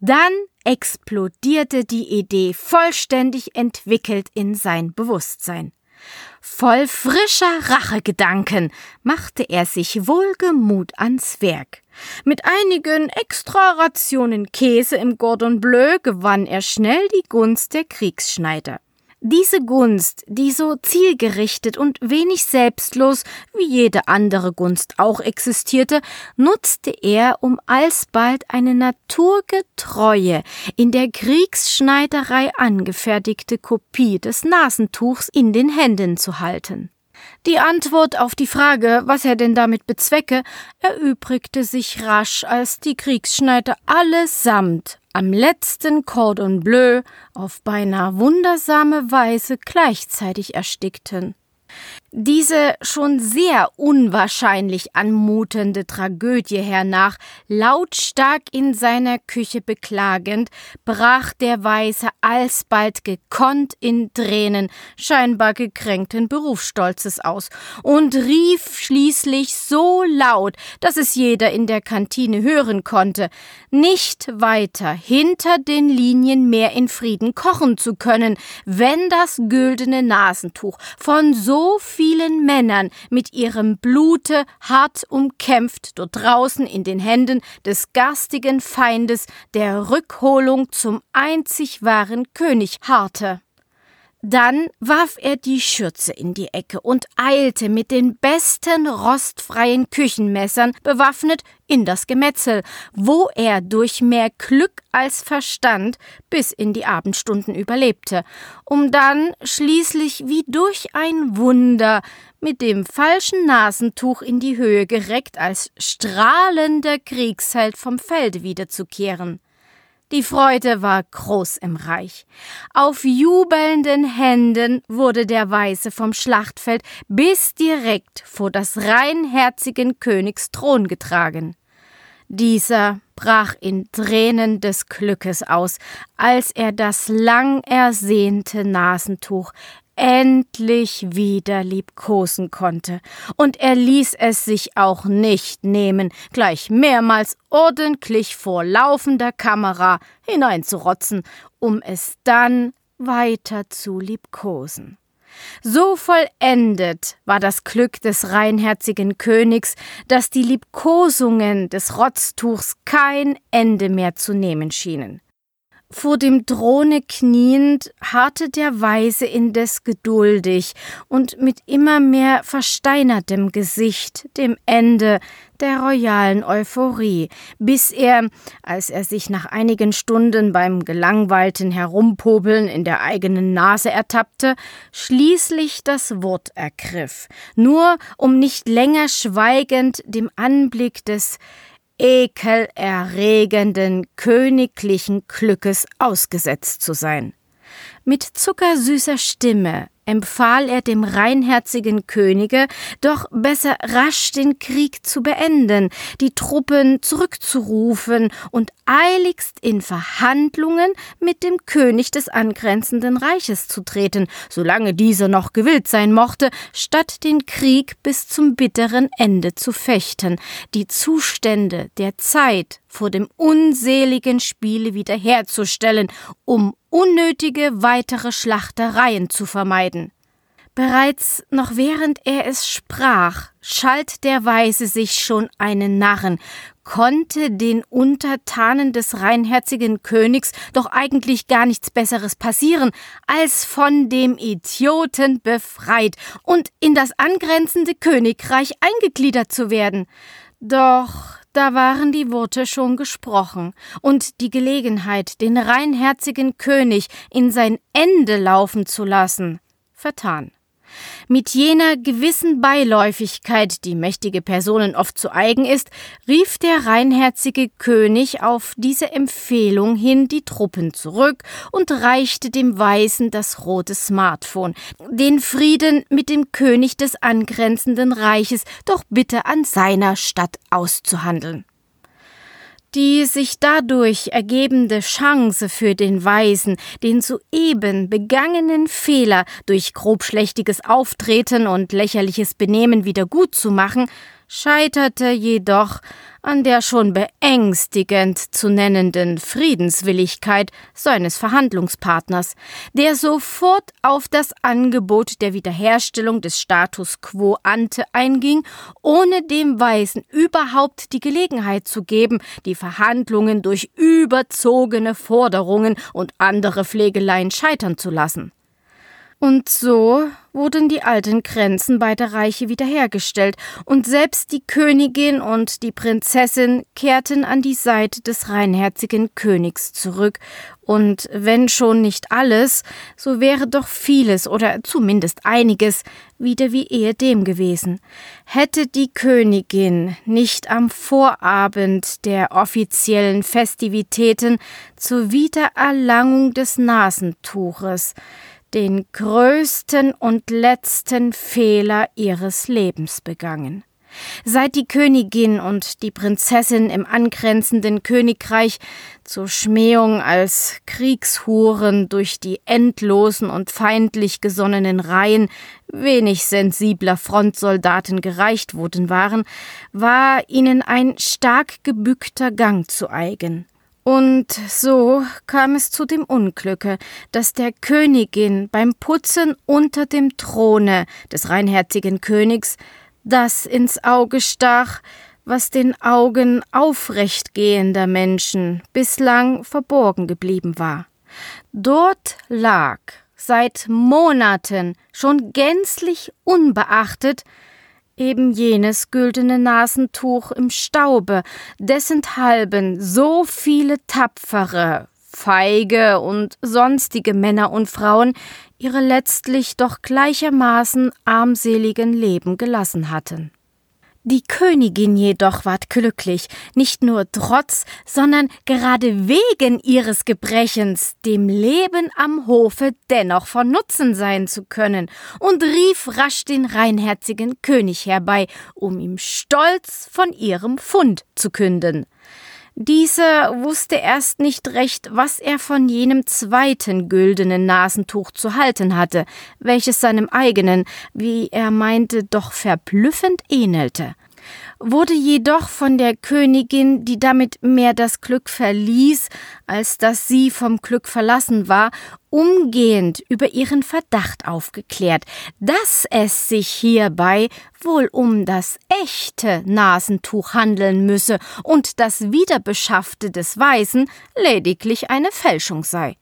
Dann explodierte die Idee vollständig entwickelt in sein Bewusstsein. Voll frischer Rachegedanken machte er sich wohlgemut ans Werk. Mit einigen Extra-Rationen Käse im Gordon Bleu gewann er schnell die Gunst der Kriegsschneider. Diese Gunst, die so zielgerichtet und wenig selbstlos wie jede andere Gunst auch existierte, nutzte er, um alsbald eine naturgetreue, in der Kriegsschneiderei angefertigte Kopie des Nasentuchs in den Händen zu halten. Die Antwort auf die Frage, was er denn damit bezwecke, erübrigte sich rasch, als die Kriegsschneider allesamt am letzten Cordon Bleu auf beinahe wundersame Weise gleichzeitig erstickten. Diese schon sehr unwahrscheinlich anmutende Tragödie hernach lautstark in seiner Küche beklagend, brach der Weise alsbald gekonnt in Tränen scheinbar gekränkten Berufsstolzes aus und rief schließlich so laut, dass es jeder in der Kantine hören konnte, nicht weiter hinter den Linien mehr in Frieden kochen zu können, wenn das güldene Nasentuch von so vielen Männern mit ihrem Blute hart umkämpft dort draußen in den Händen des garstigen Feindes der Rückholung zum einzig wahren König harrte. Dann warf er die Schürze in die Ecke und eilte mit den besten rostfreien Küchenmessern bewaffnet in das Gemetzel, wo er durch mehr Glück als Verstand bis in die Abendstunden überlebte, um dann schließlich wie durch ein Wunder mit dem falschen Nasentuch in die Höhe gereckt als strahlender Kriegsheld vom Felde wiederzukehren. Die Freude war groß im Reich. Auf jubelnden Händen wurde der Weiße vom Schlachtfeld bis direkt vor das reinherzigen Königs Thron getragen. Dieser brach in Tränen des Glückes aus, als er das lang ersehnte Nasentuch endlich wieder liebkosen konnte, und er ließ es sich auch nicht nehmen, gleich mehrmals ordentlich vor laufender Kamera hineinzurotzen, um es dann weiter zu liebkosen. So vollendet war das Glück des reinherzigen Königs, dass die Liebkosungen des Rotztuchs kein Ende mehr zu nehmen schienen. Vor dem Throne kniend harrte der Weise indes geduldig und mit immer mehr versteinertem Gesicht dem Ende der royalen Euphorie, bis er, als er sich nach einigen Stunden beim gelangweilten Herumpobeln in der eigenen Nase ertappte, schließlich das Wort ergriff, nur um nicht länger schweigend dem Anblick des ekelerregenden königlichen Glückes ausgesetzt zu sein. Mit zuckersüßer Stimme empfahl er dem reinherzigen Könige, doch besser rasch den Krieg zu beenden, die Truppen zurückzurufen und eiligst in Verhandlungen mit dem König des angrenzenden Reiches zu treten, solange dieser noch gewillt sein mochte, statt den Krieg bis zum bitteren Ende zu fechten, die Zustände der Zeit vor dem unseligen Spiele wiederherzustellen, um unnötige weitere Schlachtereien zu vermeiden. Bereits noch während er es sprach, schalt der Weise sich schon einen Narren, konnte den Untertanen des reinherzigen Königs doch eigentlich gar nichts Besseres passieren, als von dem Idioten befreit und in das angrenzende Königreich eingegliedert zu werden. Doch da waren die Worte schon gesprochen und die Gelegenheit, den reinherzigen König in sein Ende laufen zu lassen, vertan. Mit jener gewissen Beiläufigkeit, die mächtige Personen oft zu eigen ist, rief der reinherzige König auf diese Empfehlung hin die Truppen zurück und reichte dem Weißen das rote Smartphone, den Frieden mit dem König des angrenzenden Reiches doch bitte an seiner Stadt auszuhandeln. Die sich dadurch ergebende Chance für den Weisen, den soeben begangenen Fehler durch grobschlächtiges Auftreten und lächerliches Benehmen wiedergutzumachen, scheiterte jedoch an der schon beängstigend zu nennenden Friedenswilligkeit seines Verhandlungspartners, der sofort auf das Angebot der Wiederherstellung des Status quo ante einging, ohne dem Weisen überhaupt die Gelegenheit zu geben, die Verhandlungen durch überzogene Forderungen und andere Pflegeleien scheitern zu lassen. Und so wurden die alten Grenzen beider Reiche wiederhergestellt, und selbst die Königin und die Prinzessin kehrten an die Seite des reinherzigen Königs zurück, und wenn schon nicht alles, so wäre doch vieles oder zumindest einiges wieder wie ehedem gewesen. Hätte die Königin nicht am Vorabend der offiziellen Festivitäten zur Wiedererlangung des Nasentuches den größten und letzten Fehler ihres Lebens begangen. Seit die Königin und die Prinzessin im angrenzenden Königreich zur Schmähung als Kriegshuren durch die endlosen und feindlich gesonnenen Reihen wenig sensibler Frontsoldaten gereicht worden waren, war ihnen ein stark gebückter Gang zu eigen. Und so kam es zu dem Unglücke, dass der Königin beim Putzen unter dem Throne des reinherzigen Königs das ins Auge stach, was den Augen aufrechtgehender Menschen bislang verborgen geblieben war. Dort lag seit Monaten schon gänzlich unbeachtet eben jenes güldene Nasentuch im Staube, dessenthalben so viele tapfere, feige und sonstige Männer und Frauen ihre letztlich doch gleichermaßen armseligen Leben gelassen hatten. Die Königin jedoch ward glücklich, nicht nur trotz, sondern gerade wegen ihres Gebrechens dem Leben am Hofe dennoch von Nutzen sein zu können, und rief rasch den reinherzigen König herbei, um ihm stolz von ihrem Fund zu künden. Dieser wusste erst nicht recht, was er von jenem zweiten güldenen Nasentuch zu halten hatte, welches seinem eigenen, wie er meinte, doch verblüffend ähnelte. Wurde jedoch von der Königin, die damit mehr das Glück verließ, als dass sie vom Glück verlassen war, umgehend über ihren Verdacht aufgeklärt, dass es sich hierbei wohl um das echte Nasentuch handeln müsse und das Wiederbeschaffte des Weisen lediglich eine Fälschung sei.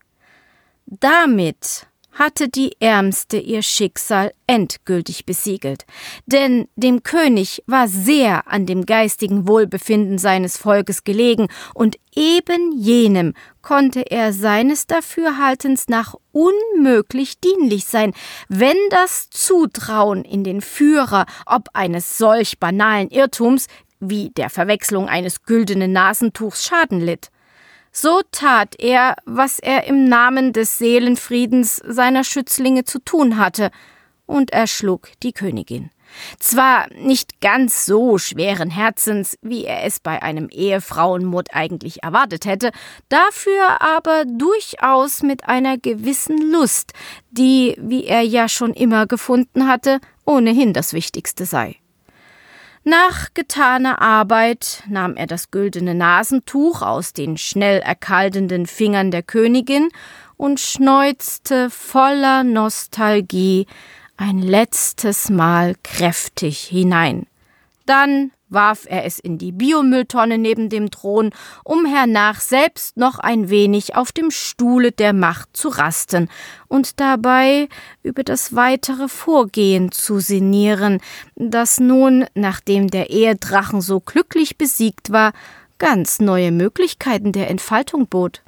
Damit hatte die Ärmste ihr Schicksal endgültig besiegelt, denn dem König war sehr an dem geistigen Wohlbefinden seines Volkes gelegen, und eben jenem konnte er seines Dafürhaltens nach unmöglich dienlich sein, wenn das Zutrauen in den Führer ob eines solch banalen Irrtums wie der Verwechslung eines güldenen Nasentuchs Schaden litt. So tat er, was er im Namen des Seelenfriedens seiner Schützlinge zu tun hatte, und erschlug die Königin. Zwar nicht ganz so schweren Herzens, wie er es bei einem Ehefrauenmord eigentlich erwartet hätte, dafür aber durchaus mit einer gewissen Lust, die, wie er ja schon immer gefunden hatte, ohnehin das Wichtigste sei. Nach getaner Arbeit nahm er das güldene Nasentuch aus den schnell erkaltenden Fingern der Königin und schneuzte voller Nostalgie ein letztes Mal kräftig hinein. Dann warf er es in die Biomülltonne neben dem Thron, um hernach selbst noch ein wenig auf dem Stuhle der Macht zu rasten und dabei über das weitere Vorgehen zu sinnieren, das nun, nachdem der Ehedrachen so glücklich besiegt war, ganz neue Möglichkeiten der Entfaltung bot.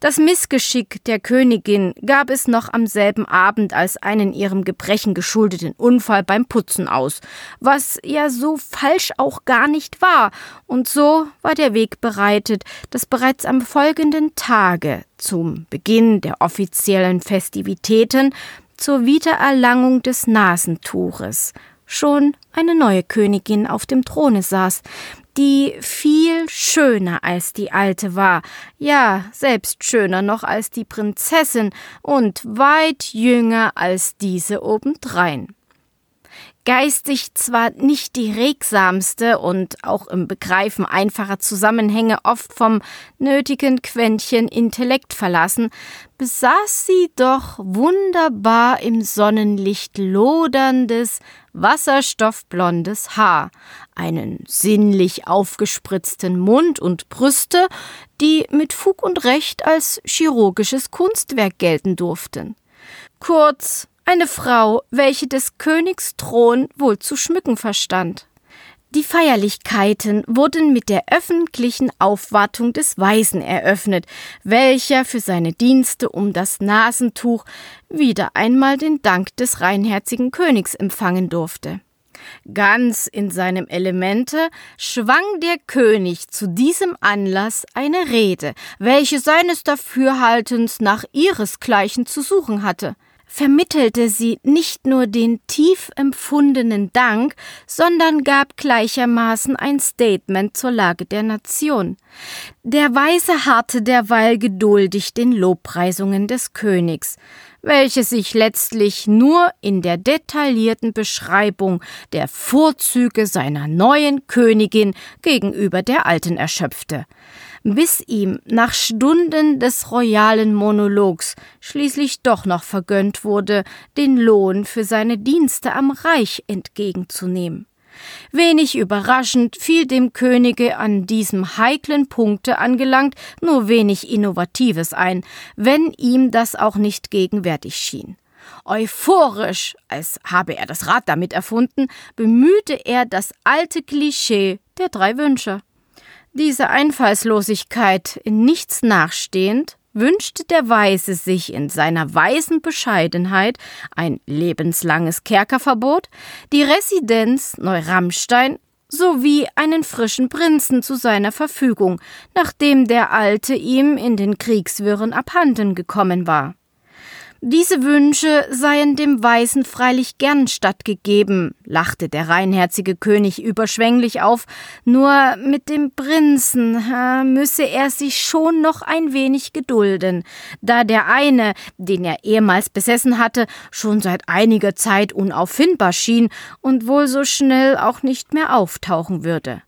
Das Missgeschick der Königin gab es noch am selben Abend als einen ihrem Gebrechen geschuldeten Unfall beim Putzen aus, was ja so falsch auch gar nicht war, und so war der Weg bereitet, dass bereits am folgenden Tage zum Beginn der offiziellen Festivitäten zur Wiedererlangung des Nasentuches schon eine neue Königin auf dem Throne saß, die viel schöner als die alte war, ja, selbst schöner noch als die Prinzessin und weit jünger als diese obendrein. Geistig zwar nicht die regsamste und auch im Begreifen einfacher Zusammenhänge oft vom nötigen Quäntchen Intellekt verlassen, besaß sie doch wunderbar im Sonnenlicht loderndes, wasserstoffblondes Haar, einen sinnlich aufgespritzten Mund und Brüste, die mit Fug und Recht als chirurgisches Kunstwerk gelten durften. Kurz, eine Frau, welche des Königs Thron wohl zu schmücken verstand. Die Feierlichkeiten wurden mit der öffentlichen Aufwartung des Weisen eröffnet, welcher für seine Dienste um das Nasentuch wieder einmal den Dank des reinherzigen Königs empfangen durfte. Ganz in seinem Elemente schwang der König zu diesem Anlass eine Rede, welche seines Dafürhaltens nach ihresgleichen zu suchen hatte vermittelte sie nicht nur den tief empfundenen Dank, sondern gab gleichermaßen ein Statement zur Lage der Nation. Der Weise harrte derweil geduldig den Lobpreisungen des Königs, welche sich letztlich nur in der detaillierten Beschreibung der Vorzüge seiner neuen Königin gegenüber der alten erschöpfte bis ihm nach Stunden des royalen Monologs schließlich doch noch vergönnt wurde, den Lohn für seine Dienste am Reich entgegenzunehmen. Wenig überraschend fiel dem Könige an diesem heiklen Punkte angelangt nur wenig Innovatives ein, wenn ihm das auch nicht gegenwärtig schien. Euphorisch, als habe er das Rad damit erfunden, bemühte er das alte Klischee der drei Wünsche. Diese Einfallslosigkeit in nichts nachstehend, wünschte der Weise sich in seiner weisen Bescheidenheit ein lebenslanges Kerkerverbot, die Residenz Neuramstein sowie einen frischen Prinzen zu seiner Verfügung, nachdem der alte ihm in den Kriegswirren abhanden gekommen war. Diese Wünsche seien dem Weisen freilich gern stattgegeben, lachte der reinherzige König überschwänglich auf, nur mit dem Prinzen äh, müsse er sich schon noch ein wenig gedulden, da der eine, den er ehemals besessen hatte, schon seit einiger Zeit unauffindbar schien und wohl so schnell auch nicht mehr auftauchen würde.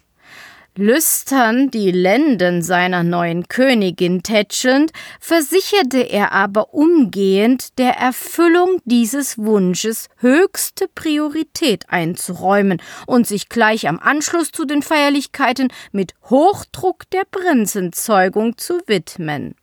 Lüstern die Lenden seiner neuen Königin tätschelnd, versicherte er aber umgehend, der Erfüllung dieses Wunsches höchste Priorität einzuräumen und sich gleich am Anschluss zu den Feierlichkeiten mit Hochdruck der Prinzenzeugung zu widmen.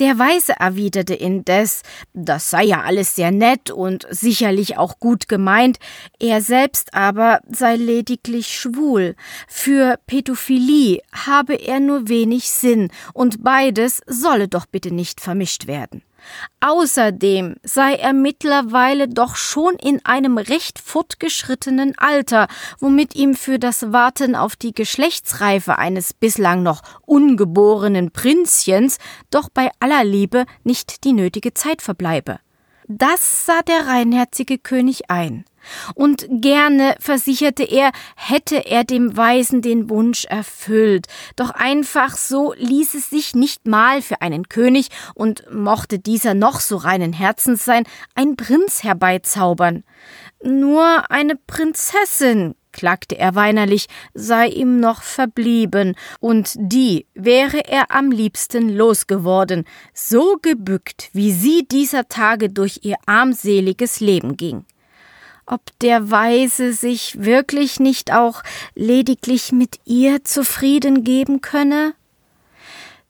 Der Weise erwiderte indes, das sei ja alles sehr nett und sicherlich auch gut gemeint, er selbst aber sei lediglich schwul. Für Pädophilie habe er nur wenig Sinn und beides solle doch bitte nicht vermischt werden. Außerdem sei er mittlerweile doch schon in einem recht fortgeschrittenen Alter, womit ihm für das Warten auf die Geschlechtsreife eines bislang noch ungeborenen Prinzchens doch bei aller Liebe nicht die nötige Zeit verbleibe. Das sah der reinherzige König ein und gerne, versicherte er, hätte er dem Weisen den Wunsch erfüllt, doch einfach so ließ es sich nicht mal für einen König, und mochte dieser noch so reinen Herzens sein, ein Prinz herbeizaubern. Nur eine Prinzessin, klagte er weinerlich, sei ihm noch verblieben, und die wäre er am liebsten losgeworden, so gebückt, wie sie dieser Tage durch ihr armseliges Leben ging ob der Weise sich wirklich nicht auch lediglich mit ihr zufrieden geben könne?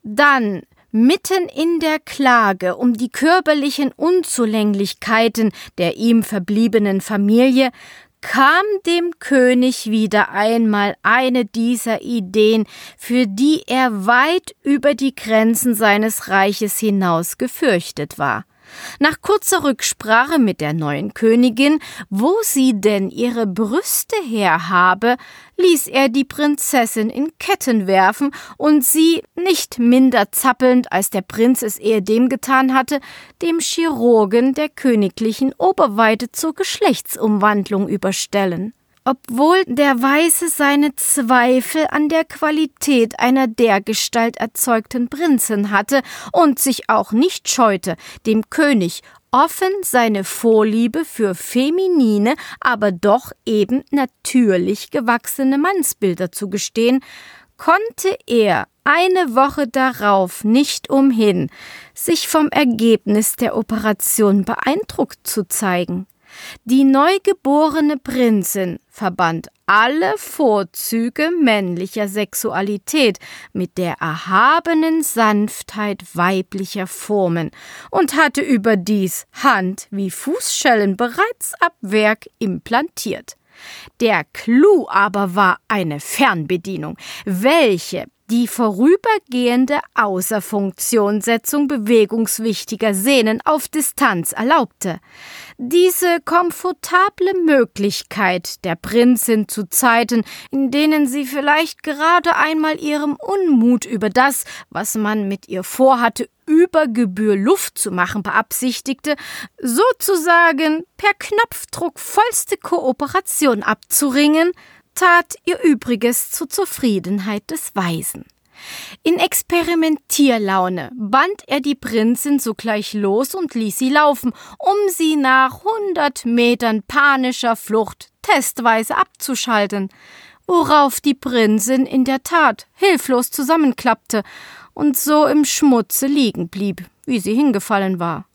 Dann, mitten in der Klage um die körperlichen Unzulänglichkeiten der ihm verbliebenen Familie, kam dem König wieder einmal eine dieser Ideen, für die er weit über die Grenzen seines Reiches hinaus gefürchtet war. Nach kurzer Rücksprache mit der neuen Königin, wo sie denn ihre Brüste her habe, ließ er die Prinzessin in Ketten werfen und sie, nicht minder zappelnd, als der Prinz es ehedem getan hatte, dem Chirurgen der königlichen Oberweite zur Geschlechtsumwandlung überstellen obwohl der Weise seine Zweifel an der Qualität einer dergestalt erzeugten Prinzen hatte und sich auch nicht scheute, dem König offen seine Vorliebe für feminine, aber doch eben natürlich gewachsene Mannsbilder zu gestehen, konnte er eine Woche darauf nicht umhin, sich vom Ergebnis der Operation beeindruckt zu zeigen. Die neugeborene Prinzin verband alle Vorzüge männlicher Sexualität mit der erhabenen Sanftheit weiblicher Formen und hatte überdies Hand wie Fußschellen bereits ab Werk implantiert. Der Clou aber war eine Fernbedienung, welche die vorübergehende Außerfunktionssetzung bewegungswichtiger Sehnen auf Distanz erlaubte. Diese komfortable Möglichkeit der Prinzin zu Zeiten, in denen sie vielleicht gerade einmal ihrem Unmut über das, was man mit ihr vorhatte, über Gebühr Luft zu machen beabsichtigte, sozusagen per Knopfdruck vollste Kooperation abzuringen, tat ihr Übriges zur Zufriedenheit des Weisen. In Experimentierlaune band er die Prinzin sogleich los und ließ sie laufen, um sie nach hundert Metern panischer Flucht testweise abzuschalten, worauf die Prinzin in der Tat hilflos zusammenklappte und so im Schmutze liegen blieb, wie sie hingefallen war.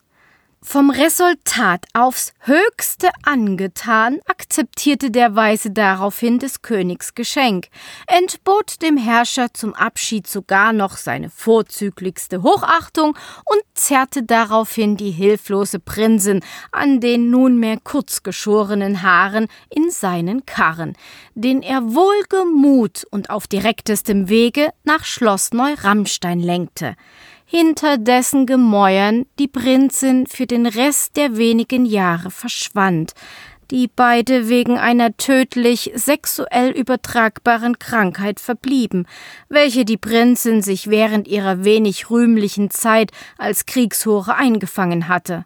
Vom Resultat aufs höchste angetan, akzeptierte der Weise daraufhin des Königs Geschenk, entbot dem Herrscher zum Abschied sogar noch seine vorzüglichste Hochachtung und zerrte daraufhin die hilflose Prinzin an den nunmehr kurzgeschorenen Haaren in seinen Karren, den er wohlgemut und auf direktestem Wege nach Schloss Neu-Ramstein lenkte hinter dessen Gemäuern die Prinzin für den Rest der wenigen Jahre verschwand, die beide wegen einer tödlich sexuell übertragbaren Krankheit verblieben, welche die Prinzin sich während ihrer wenig rühmlichen Zeit als Kriegshure eingefangen hatte.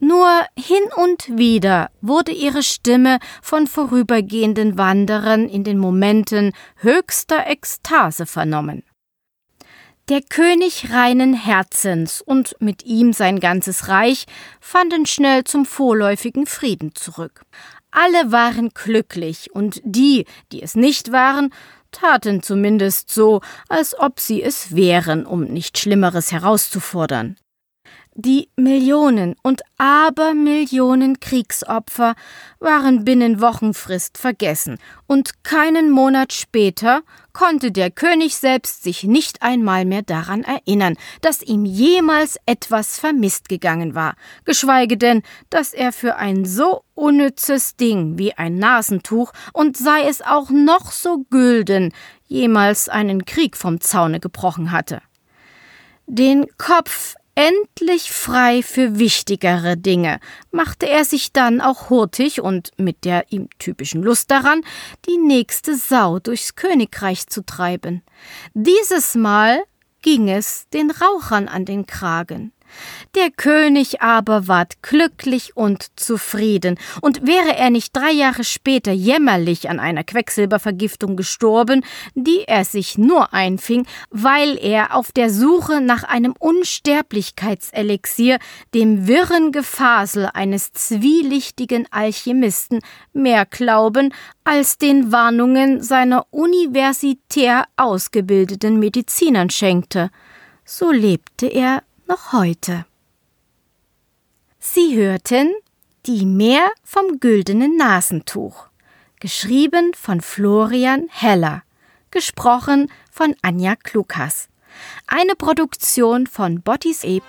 Nur hin und wieder wurde ihre Stimme von vorübergehenden Wanderern in den Momenten höchster Ekstase vernommen. Der König reinen Herzens und mit ihm sein ganzes Reich fanden schnell zum vorläufigen Frieden zurück. Alle waren glücklich, und die, die es nicht waren, taten zumindest so, als ob sie es wären, um nicht Schlimmeres herauszufordern. Die Millionen und Abermillionen Kriegsopfer waren binnen Wochenfrist vergessen, und keinen Monat später konnte der König selbst sich nicht einmal mehr daran erinnern, dass ihm jemals etwas vermisst gegangen war, geschweige denn, dass er für ein so unnützes Ding wie ein Nasentuch und sei es auch noch so gülden, jemals einen Krieg vom Zaune gebrochen hatte. Den Kopf endlich frei für wichtigere Dinge, machte er sich dann auch hurtig und mit der ihm typischen Lust daran, die nächste Sau durchs Königreich zu treiben. Dieses Mal ging es den Rauchern an den Kragen. Der König aber ward glücklich und zufrieden, und wäre er nicht drei Jahre später jämmerlich an einer Quecksilbervergiftung gestorben, die er sich nur einfing, weil er auf der Suche nach einem Unsterblichkeitselixier dem wirren Gefasel eines zwielichtigen Alchemisten mehr Glauben als den Warnungen seiner universitär ausgebildeten Medizinern schenkte. So lebte er noch heute. Sie hörten Die Meer vom güldenen Nasentuch, geschrieben von Florian Heller, gesprochen von Anja Klukas. Eine Produktion von bottis.de.